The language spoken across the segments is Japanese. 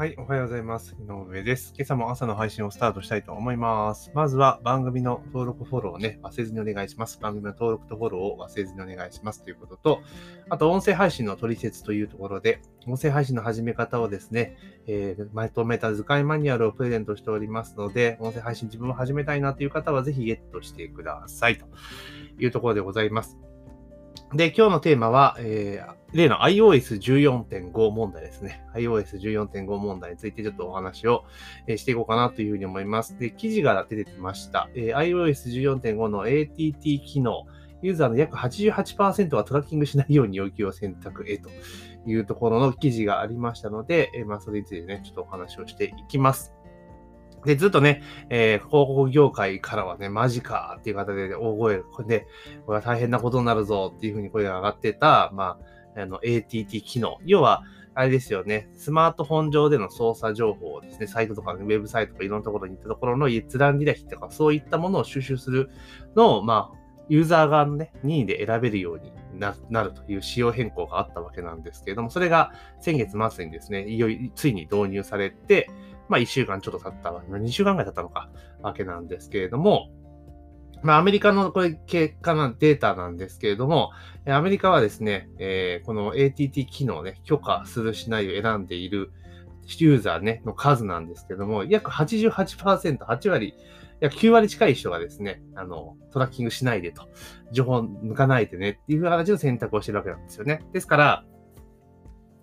はい、おはようございます。井上です。今朝も朝の配信をスタートしたいと思います。まずは番組の登録、フォローをね、忘れずにお願いします。番組の登録とフォローを忘れずにお願いしますということと、あと音声配信の取説というところで、音声配信の始め方をですね、えー、まとめた図解マニュアルをプレゼントしておりますので、音声配信自分も始めたいなという方はぜひゲットしてくださいというところでございます。で、今日のテーマは、えー、例の iOS14.5 問題ですね。iOS14.5 問題についてちょっとお話を、えー、していこうかなというふうに思います。で、記事が出てきました。えー、iOS14.5 の ATT 機能、ユーザーの約88%はトラッキングしないように要求を選択へというところの記事がありましたので、えー、まあ、それについてね、ちょっとお話をしていきます。で、ずっとね、えー、広告業界からはね、マジかっていう方で大声、これで、これは大変なことになるぞっていうふうに声が上がってた、まあ、あの、ATT 機能。要は、あれですよね、スマートフォン上での操作情報をですね、サイトとか、ね、ウェブサイトとかいろんなところに行ったところの閲覧履歴とか、そういったものを収集するのを、まあ、ユーザー側のね、任意で選べるようになるという仕様変更があったわけなんですけれども、それが先月末にですね、いよいよついに導入されて、まあ1週間ちょっと経ったわ、2週間ぐらい経ったのか、わけなんですけれども、まあアメリカのこれ結果のデータなんですけれども、アメリカはですね、えー、この ATT 機能をね、許可するしないを選んでいるユーザーね、の数なんですけども、約88%、8割、約9割近い人がですね、あの、トラッキングしないでと、情報抜かないでねっていう形の選択をしてるわけなんですよね。ですから、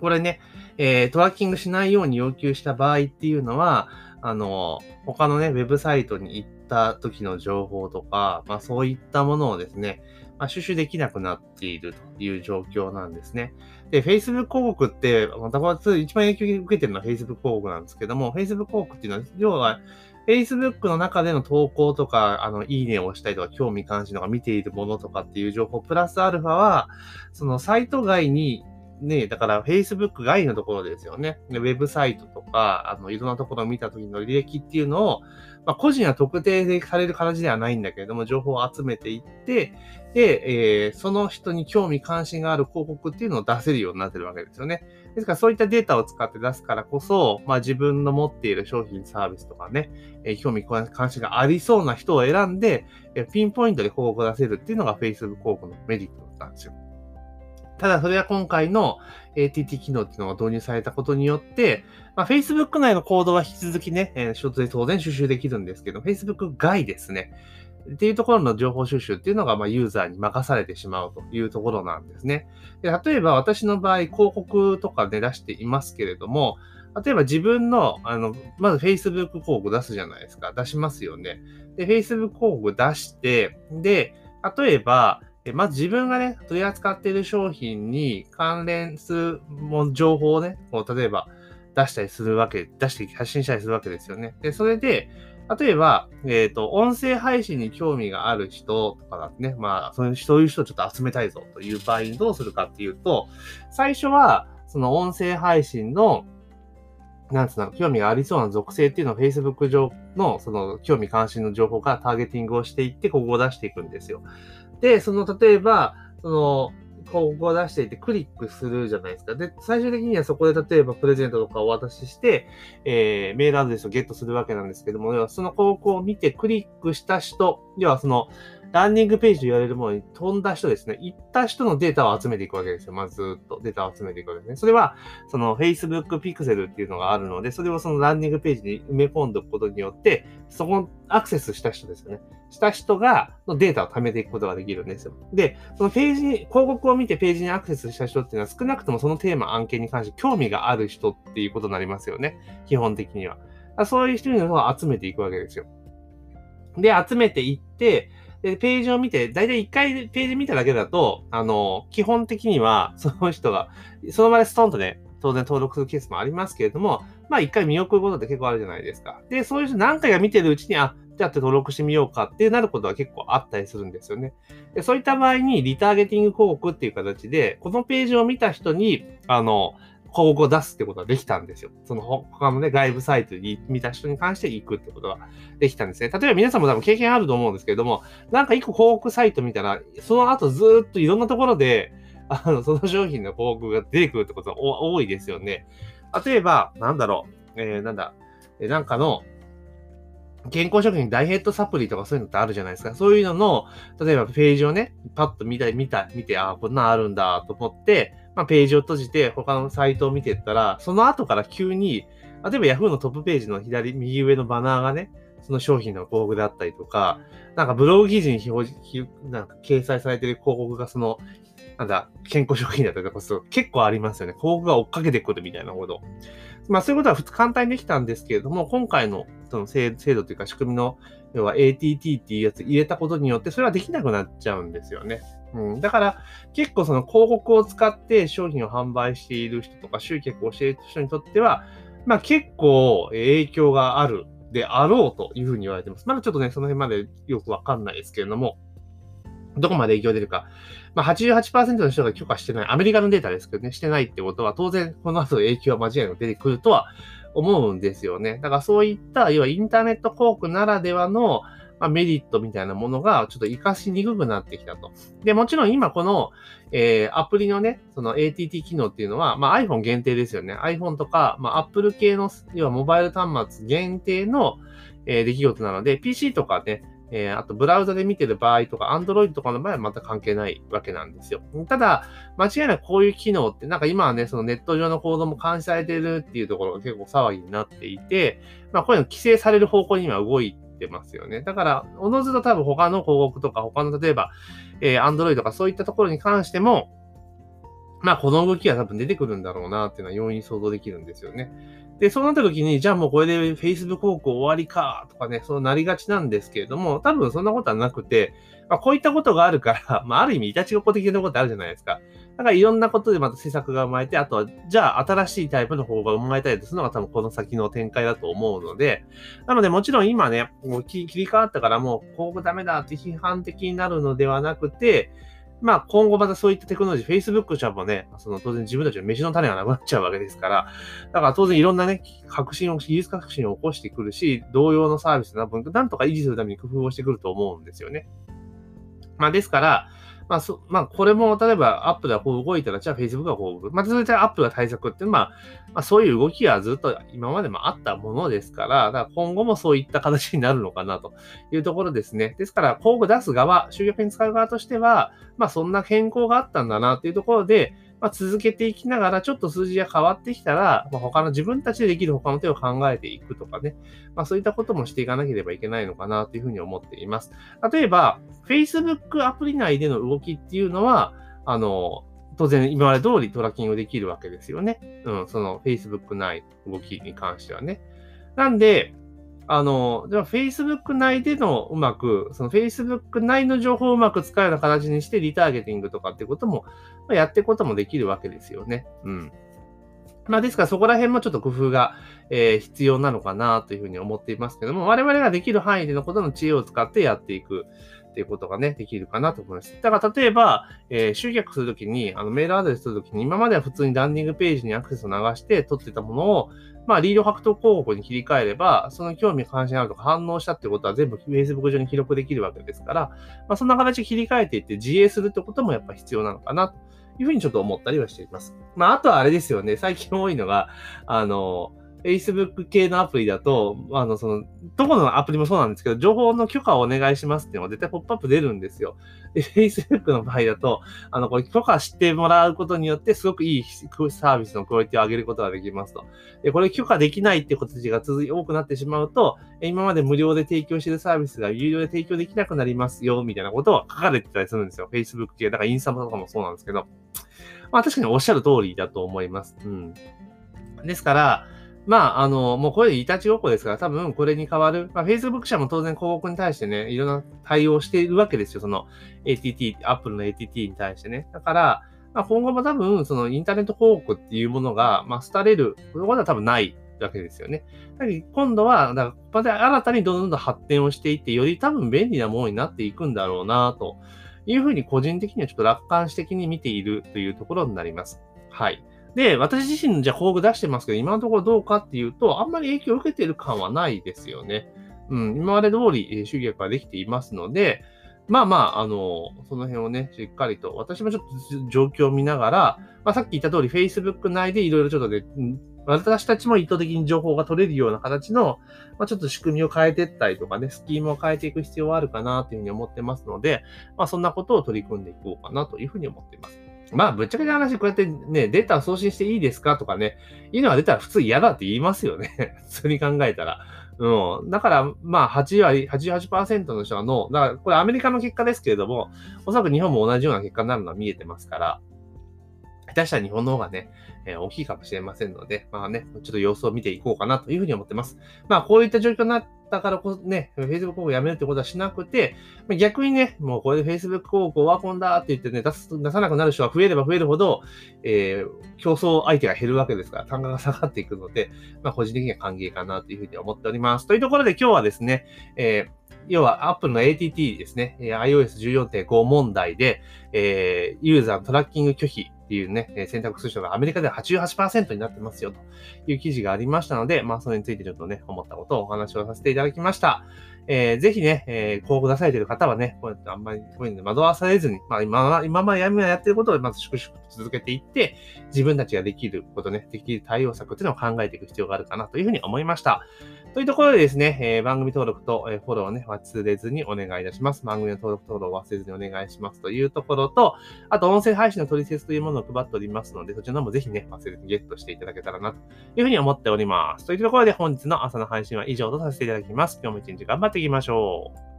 これね、えー、トラッキングしないように要求した場合っていうのは、あの、他のね、ウェブサイトに行った時の情報とか、まあそういったものをですね、まあ、収集できなくなっているという状況なんですね。で、Facebook 広告って、またこれ一番影響を受けてるのは Facebook 広告なんですけども、Facebook 広告っていうのは、要は、Facebook の中での投稿とか、あの、いいねを押したりとか、興味関心とか見ているものとかっていう情報、プラスアルファは、そのサイト外にね、だから Facebook 外のところですよね。ウェブサイトとか、あの、いろんなところを見た時の履歴っていうのを、まあ、個人は特定される形ではないんだけれども、情報を集めていって、で、えー、その人に興味関心がある広告っていうのを出せるようになってるわけですよね。ですからそういったデータを使って出すからこそ、まあ自分の持っている商品サービスとかね、えー、興味関心がありそうな人を選んで、えー、ピンポイントで広告を出せるっていうのが Facebook 広告のメリット。ただそれは今回の ATT 機能っていうのが導入されたことによって、まあ、Facebook 内のコードは引き続きね、えー、ショートで当然収集できるんですけど、Facebook 外ですね。っていうところの情報収集っていうのが、まあ、ユーザーに任されてしまうというところなんですね。で例えば私の場合、広告とかで出していますけれども、例えば自分の、あの、まず Facebook 広告出すじゃないですか。出しますよね。で、Facebook 広告出して、で、例えば、まず自分がね、取り扱っている商品に関連するも情報をね、こう例えば出したりするわけ、出して発信したりするわけですよね。で、それで、例えば、えっ、ー、と、音声配信に興味がある人とかだね、まあ、そういう人をちょっと集めたいぞという場合にどうするかっていうと、最初は、その音声配信の、なんつうの、興味がありそうな属性っていうのを Facebook 上の、その興味関心の情報からターゲティングをしていって、ここを出していくんですよ。で、その、例えば、その、広告を出していてクリックするじゃないですか。で、最終的にはそこで例えばプレゼントとかをお渡しして、えー、メールアドレスをゲットするわけなんですけども、要はその広告を見てクリックした人、要はその、ランニングページと言われるものに飛んだ人ですね。行った人のデータを集めていくわけですよ。まずっとデータを集めていくわけですね。それは、その Facebook Pixel っていうのがあるので、それをそのランニングページに埋め込んでおくことによって、そこアクセスした人ですよね。した人が、のデータを貯めていくことができるんですよ。で、そのページに、広告を見てページにアクセスした人っていうのは少なくともそのテーマ案件に関して興味がある人っていうことになりますよね。基本的には。そういう人を集めていくわけですよ。で、集めていって、で、ページを見て、だいたい一回ページ見ただけだと、あの、基本的には、その人が、その場でストンとね、当然登録するケースもありますけれども、まあ一回見送ることって結構あるじゃないですか。で、そういう人何回か見てるうちに、あ、じゃあって登録してみようかってなることは結構あったりするんですよね。でそういった場合に、リターゲティング広告っていう形で、このページを見た人に、あの、広告を出すってことができたんですよ。その他のね、外部サイトに見た人に関して行くってことができたんですね。例えば皆さんも多分経験あると思うんですけれども、なんか一個広告サイト見たら、その後ずっといろんなところで、あの、その商品の広告が出てくるってことが多いですよね。例えば、なんだろう。えー、なんだ、え、なんかの、健康食品ダイエットサプリとかそういうのってあるじゃないですか。そういうのの、例えばページをね、パッと見た、見た、見て、ああ、こんなんあるんだと思って、まあ、ページを閉じて他のサイトを見てったら、その後から急に、例えば Yahoo のトップページの左、右上のバナーがね、その商品の広告であったりとか、なんかブログ記事に表示、なんか掲載されてる広告がその、なんだ、健康食品だったりとか、結構ありますよね。広告が追っかけてくるみたいなこと。まあそういうことは普通簡単にできたんですけれども、今回のその制度というか仕組みの、要は ATT っていうやつ入れたことによって、それはできなくなっちゃうんですよね。うん、だから結構その広告を使って商品を販売している人とか集客をしている人にとっては、まあ結構影響があるであろうというふうに言われてます。まだちょっとね、その辺までよくわかんないですけれども、どこまで影響出るか。まあ88%の人が許可してない、アメリカのデータですけどね、してないってことは、当然この後影響は間違いなく出てくるとは思うんですよね。だからそういった、要はインターネット広告ならではの、まあ、メリットみたいなものがちょっと活かしにくくなってきたと。で、もちろん今この、えー、アプリのね、その ATT 機能っていうのは、まあ iPhone 限定ですよね。iPhone とか、まあ Apple 系の、要はモバイル端末限定の、えー、出来事なので、PC とかね、えー、あとブラウザで見てる場合とか、Android とかの場合はまた関係ないわけなんですよ。ただ、間違いなくこういう機能って、なんか今はね、そのネット上の行動も監視されてるっていうところが結構騒ぎになっていて、まあこういうの規制される方向に今動いてますよね。だから、おのずと多分他の広告とか、他の例えば、えー、Android とかそういったところに関しても、まあこの動きは多分出てくるんだろうなっていうのは容易に想像できるんですよね。で、そうなった時に、じゃあもうこれで Facebook 広告終わりかとかね、そうなりがちなんですけれども、多分そんなことはなくて、まあ、こういったことがあるから、まあある意味、いたちごっこ的なことあるじゃないですか。だからいろんなことでまた施策が生まれて、あとは、じゃあ新しいタイプの方が生まれたりするのが多分この先の展開だと思うので、なのでもちろん今ね、もう切り替わったからもう広告ダメだって批判的になるのではなくて、まあ今後またそういったテクノロジー、Facebook 社もね、その当然自分たちの飯の種がなくなっちゃうわけですから、だから当然いろんなね、革新を、技術革新を起こしてくるし、同様のサービスな分、なんとか維持するために工夫をしてくると思うんですよね。まあですから、まあ、そ、まあ、これも、例えば、アップではこう動いたら、じゃあ Facebook がこう動く。まあ、それでアップが対策って、まあ、まあ、そういう動きはずっと今までもあったものですから、だから今後もそういった形になるのかなというところですね。ですから、工具出す側、集客に使う側としては、まあ、そんな変更があったんだなっていうところで、まあ、続けていきながら、ちょっと数字が変わってきたら、まあ、他の自分たちでできる他の手を考えていくとかね、まあ、そういったこともしていかなければいけないのかなというふうに思っています。例えば、Facebook アプリ内での動きっていうのは、あの、当然今まで通りトラッキングできるわけですよね。うん、その Facebook 内動きに関してはね。なんで、あの、では Facebook 内でのうまく、その Facebook 内の情報をうまく使うような形にしてリターゲティングとかってことも、まあ、やっていくこともできるわけですよね。うん。まあですからそこら辺もちょっと工夫が、えー、必要なのかなというふうに思っていますけども、我々ができる範囲でのことの知恵を使ってやっていく。っていうことがね、できるかなと思います。だから例えば、えー、集客するときに、あのメールアドレスするときに、今までは普通にランディングページにアクセスを流して取ってたものを、まあ、リード獲得広告に切り替えれば、その興味関心あるとか反応したってことは全部 Facebook 上に記録できるわけですから、まあ、そんな形で切り替えていって自営するってこともやっぱ必要なのかなというふうにちょっと思ったりはしています。まあ、あとはあれですよね、最近多いのが、あの、Facebook 系のアプリだと、あの、その、どこのアプリもそうなんですけど、情報の許可をお願いしますっていうのが絶対ポップアップ出るんですよ。で、Facebook の場合だと、あの、これ許可してもらうことによって、すごくいいサービスのクオリティを上げることができますと。で、これ許可できないってことが続い多くなってしまうと、今まで無料で提供しているサービスが有料で提供できなくなりますよ、みたいなことは書かれてたりするんですよ。Facebook 系。だからインスタとかもそうなんですけど。まあ確かにおっしゃる通りだと思います。うん。ですから、まあ、あの、もうこれでいたちごっこですから、多分これに変わる。まあ、Facebook 社も当然広告に対してね、いろんな対応しているわけですよ。その ATT、Apple の ATT に対してね。だから、まあ、今後も多分、そのインターネット広告っていうものが、まあ、廃れることは多分ないわけですよね。だけど今度は、だからここで新たにどんどん発展をしていって、より多分便利なものになっていくんだろうな、というふうに個人的にはちょっと楽観視的に見ているというところになります。はい。で、私自身じゃ広告出してますけど、今のところどうかっていうと、あんまり影響を受けている感はないですよね。うん、今まで通り集客ができていますので、まあまあ、あの、その辺をね、しっかりと、私もちょっと状況を見ながら、まあさっき言った通り、Facebook 内でいろいろちょっとね、私たちも意図的に情報が取れるような形の、まあ、ちょっと仕組みを変えていったりとかね、スキームを変えていく必要はあるかなというふうに思ってますので、まあ、そんなことを取り組んでいこうかなというふうに思っています。まあ、ぶっちゃけた話、こうやってね、データを送信していいですかとかね、いいのが出たら普通嫌だって言いますよね。普通に考えたら。うん。だから、まあ、8割、88%の人がノー。だから、これアメリカの結果ですけれども、おそらく日本も同じような結果になるのは見えてますから、下手したら日本の方がね、えー、大きいかもしれませんので、まあね、ちょっと様子を見ていこうかなというふうに思ってます。まあ、こういった状況になってたからこそね、Facebook 広告をやめるってことはしなくて、逆にね、もうこれで Facebook 広告オワコンだって言ってね、出す、出さなくなる人が増えれば増えるほど、えー、競争相手が減るわけですから、単価が下がっていくので、まあ、個人的には歓迎かなというふうに思っております。というところで今日はですね、えー要は Apple の ATT ですね、iOS14.5 問題で、えー、ユーザーのトラッキング拒否っていうね、選択する人がアメリカでは88%になってますよという記事がありましたので、まあそれについてちょっとね、思ったことをお話をさせていただきました。えー、ぜひね、えー、広告出されている方はね、こうやってあんまりこういうの惑わされずに、まあ今、今まで闇がやってることをまず粛々と続けていって、自分たちができることね、できる対応策っていうのを考えていく必要があるかなというふうに思いました。というところでですね、えー、番組登録と、え、フォローをね、忘れずにお願いいたします。番組の登録登録を忘れずにお願いしますというところと、あと音声配信の取説というものを配っておりますので、そちらもぜひね、忘れずにゲットしていただけたらなというふうに思っております。というところで本日の朝の配信は以上とさせていただきます。今日も一日頑張っていきましょう。